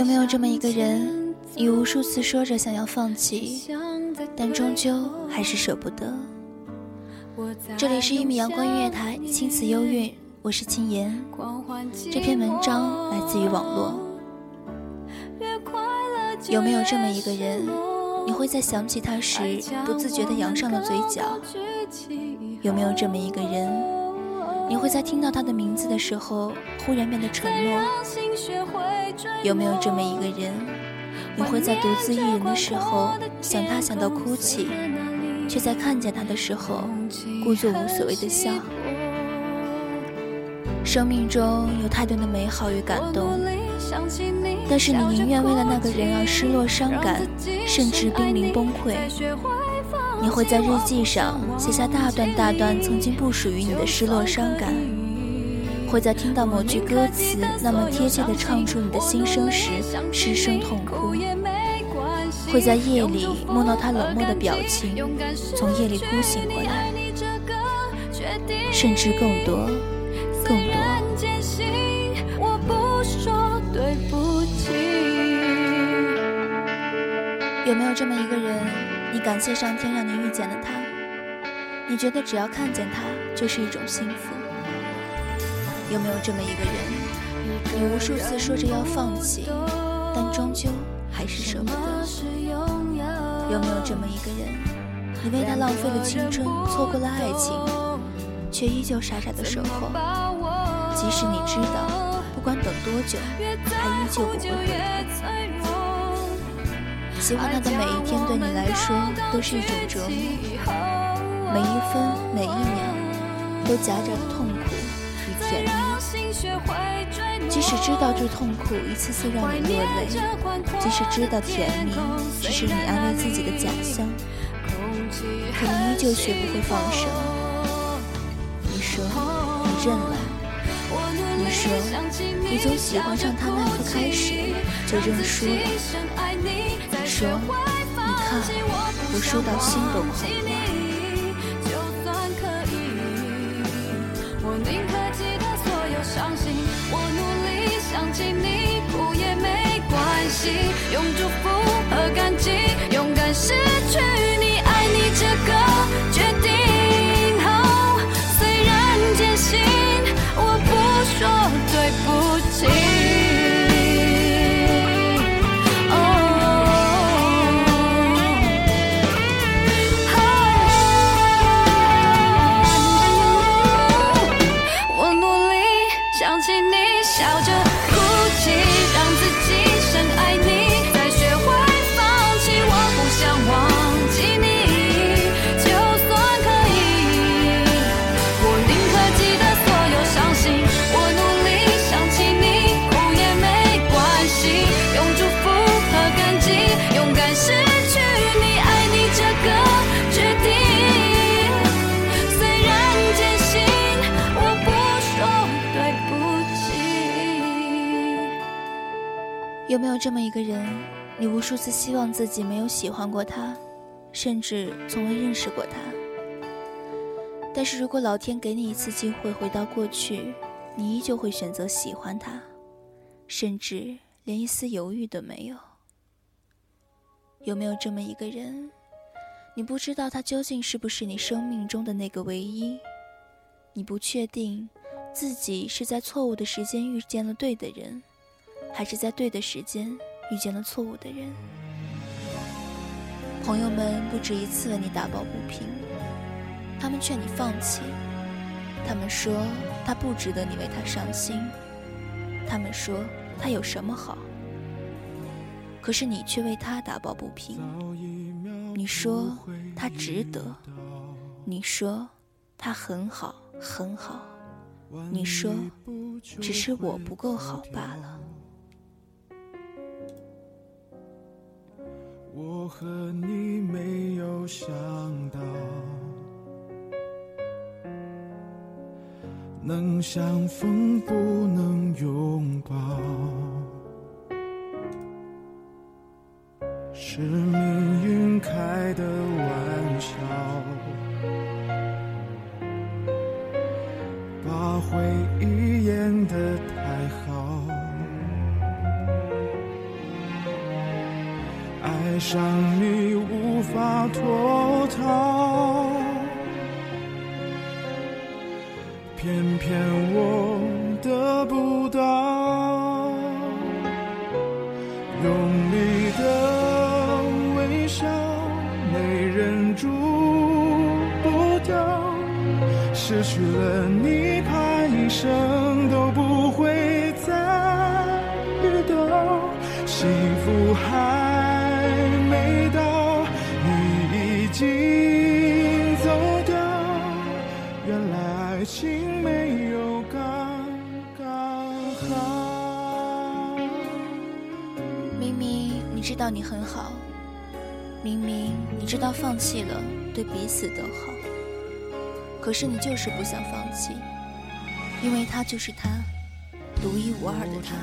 有没有这么一个人，你无数次说着想要放弃，但终究还是舍不得？这里是一米阳光音乐台，青瓷幽韵，我是青言。这篇文章来自于网络。有没有这么一个人，你会在想起他时不自觉地扬上了嘴角？有没有这么一个人？你会在听到他的名字的时候，忽然变得沉默。有没有这么一个人？你会在独自一人的时候想他想到哭泣，却在看见他的时候故作无所谓的笑。生命中有太多的美好与感动，但是你宁愿为了那个人而失落伤感，甚至濒临崩溃。你会在日记上写下大段大段曾经不属于你的失落伤感，会在听到某句歌词那么贴切地唱出你的心声时失声痛哭，会在夜里梦到他冷漠的表情，从夜里哭醒过来，甚至更多，更多。有没有这么一个人？你感谢上天让你遇见了他，你觉得只要看见他就是一种幸福。有没有这么一个人，你无数次说着要放弃，但终究还是舍不得？有没有这么一个人，你为他浪费了青春，错过了爱情，却依旧傻傻的守候，即使你知道不管等多久，他依旧不会回头。喜欢他的每一天，对你来说都是一种折磨，每一分每一秒都夹杂着痛苦与甜蜜。即使知道这痛苦一次次让你落泪，即使知道甜蜜只是你安慰自己的假象，可你依旧学不会放手。你说你认了，你说你从喜欢上他那刻开始就认输了。你说，你看，我输到心都空了。失去你爱你这个决定。虽然坚信我不说对不起。有没有这么一个人你无数次希望自己没有喜欢过他甚至从未认识过他？但是如果老天给你一次机会回到过去你依旧会选择喜欢他甚至连一丝犹豫都没有。有没有这么一个人，你不知道他究竟是不是你生命中的那个唯一？你不确定自己是在错误的时间遇见了对的人，还是在对的时间遇见了错误的人？朋友们不止一次为你打抱不平，他们劝你放弃，他们说他不值得你为他伤心，他们说他有什么好。可是你却为他打抱不平，你说他值得，你说他很好很好，你说只是我不够好罢了。我和你没有想到，能相逢不能拥抱。是命运开的玩笑，把回忆演得太好，爱上你无法脱逃，偏偏我福还没到，你已经走掉。原来爱情没有刚刚好。明明你知道你很好，明明你知道放弃了对彼此都好。可是你就是不想放弃，因为他就是他，独一无二的他。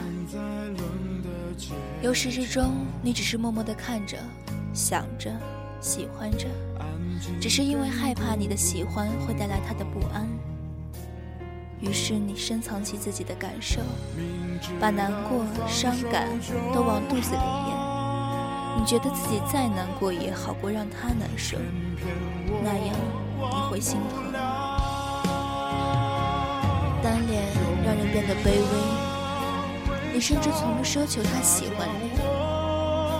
由始至终，你只是默默的看着，想着，喜欢着，只是因为害怕你的喜欢会带来他的不安，于是你深藏起自己的感受，把难过、伤感都往肚子里咽。你觉得自己再难过也好过让他难受，那样你会心疼。单恋让人变得卑微，你甚至从不奢求他喜欢你，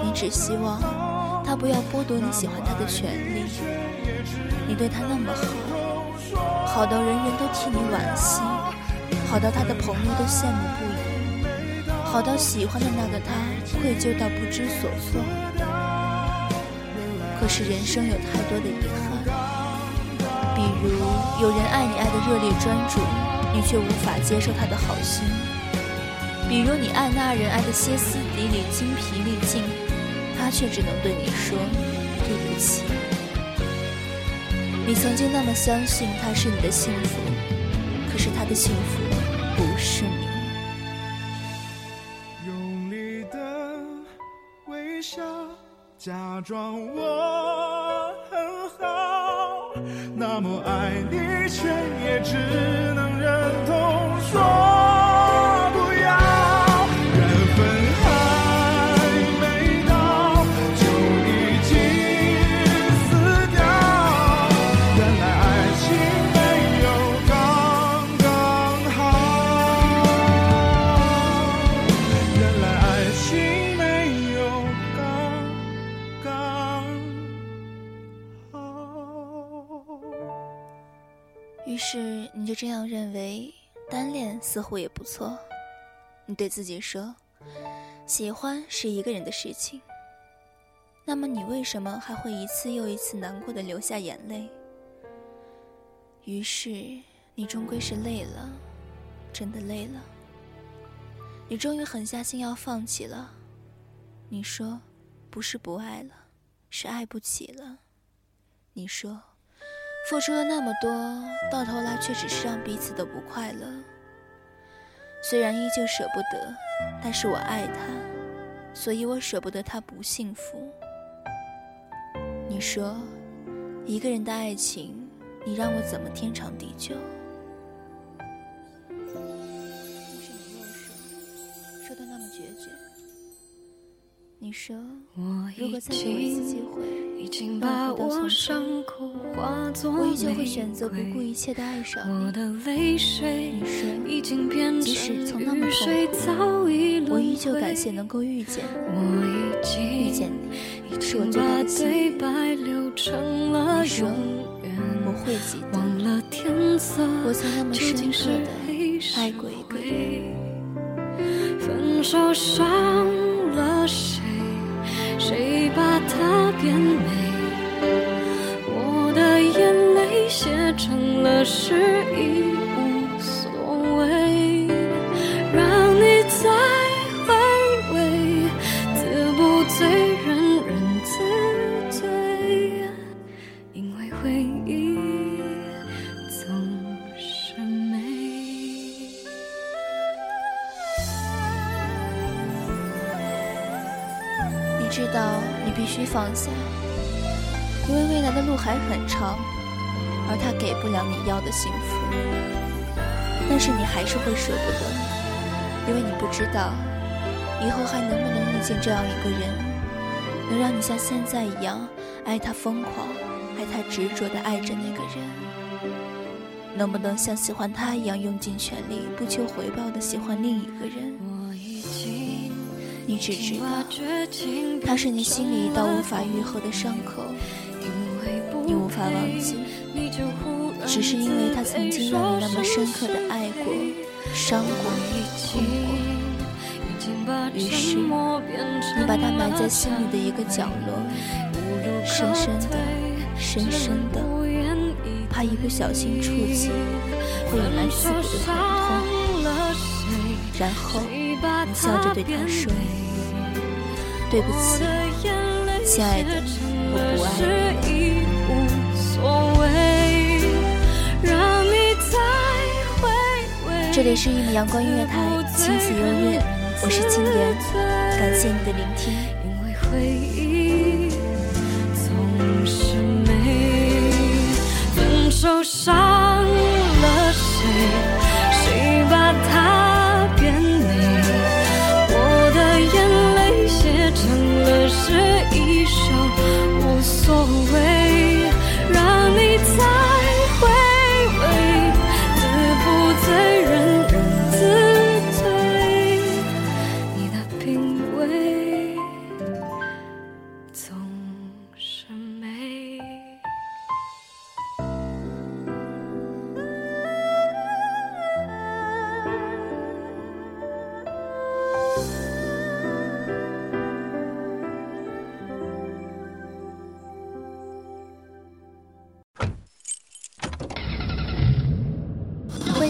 你只希望他不要剥夺你喜欢他的权利。你对他那么好，好到人人都替你惋惜，好到他的朋友都羡慕不已，好到喜欢的那个他愧疚到不知所措。可是人生有太多的遗憾，比如有人爱你爱的热烈专注。你却无法接受他的好心，比如你爱那人爱的歇斯底里、精疲力尽，他却只能对你说对不起。你曾经那么相信他是你的幸福，可是他的幸福不是你。用力的微笑，假装我很好，那么爱你，却也只能忍痛说。于是你就这样认为，单恋似乎也不错。你对自己说，喜欢是一个人的事情。那么你为什么还会一次又一次难过的流下眼泪？于是你终归是累了，真的累了。你终于狠下心要放弃了。你说，不是不爱了，是爱不起了。你说。付出了那么多，到头来却只是让彼此都不快乐。虽然依旧舍不得，但是我爱他，所以我舍不得他不幸福。你说，一个人的爱情，你让我怎么天长地久？你说，如果再给我一次机会。已经把我伤口化作我依旧会选择不顾一切的爱上你。你说，即使从那么痛苦，我依旧感谢能够遇见你。遇见你，是我最大的幸运。你说，我会记得，我曾那么深刻的爱过一个人。分手伤了谁？把它变美？我的眼泪写成了诗，已无所谓。让你再回味，自不醉，人人自醉，因为回忆总是美。你知道，必须放下，因为未来的路还很长，而他给不了你要的幸福。但是你还是会舍不得，因为你不知道，以后还能不能遇见这样一个人，能让你像现在一样爱他疯狂，爱他执着的爱着那个人，能不能像喜欢他一样用尽全力，不求回报的喜欢另一个人？你只知道，他是你心里一道无法愈合的伤口，你无法忘记，只是因为他曾经让你那么深刻的爱过、伤过、痛过。于是，你把他埋在心里的一个角落，深深的、深深的，怕一不小心触及，会引来刺骨的疼痛。然后。你笑着对他说：“对不起，亲爱的，我不爱你。”这里是一米阳光音乐台，亲子优乐，我是青莲，感谢你的聆听。因为回忆总是美，分手伤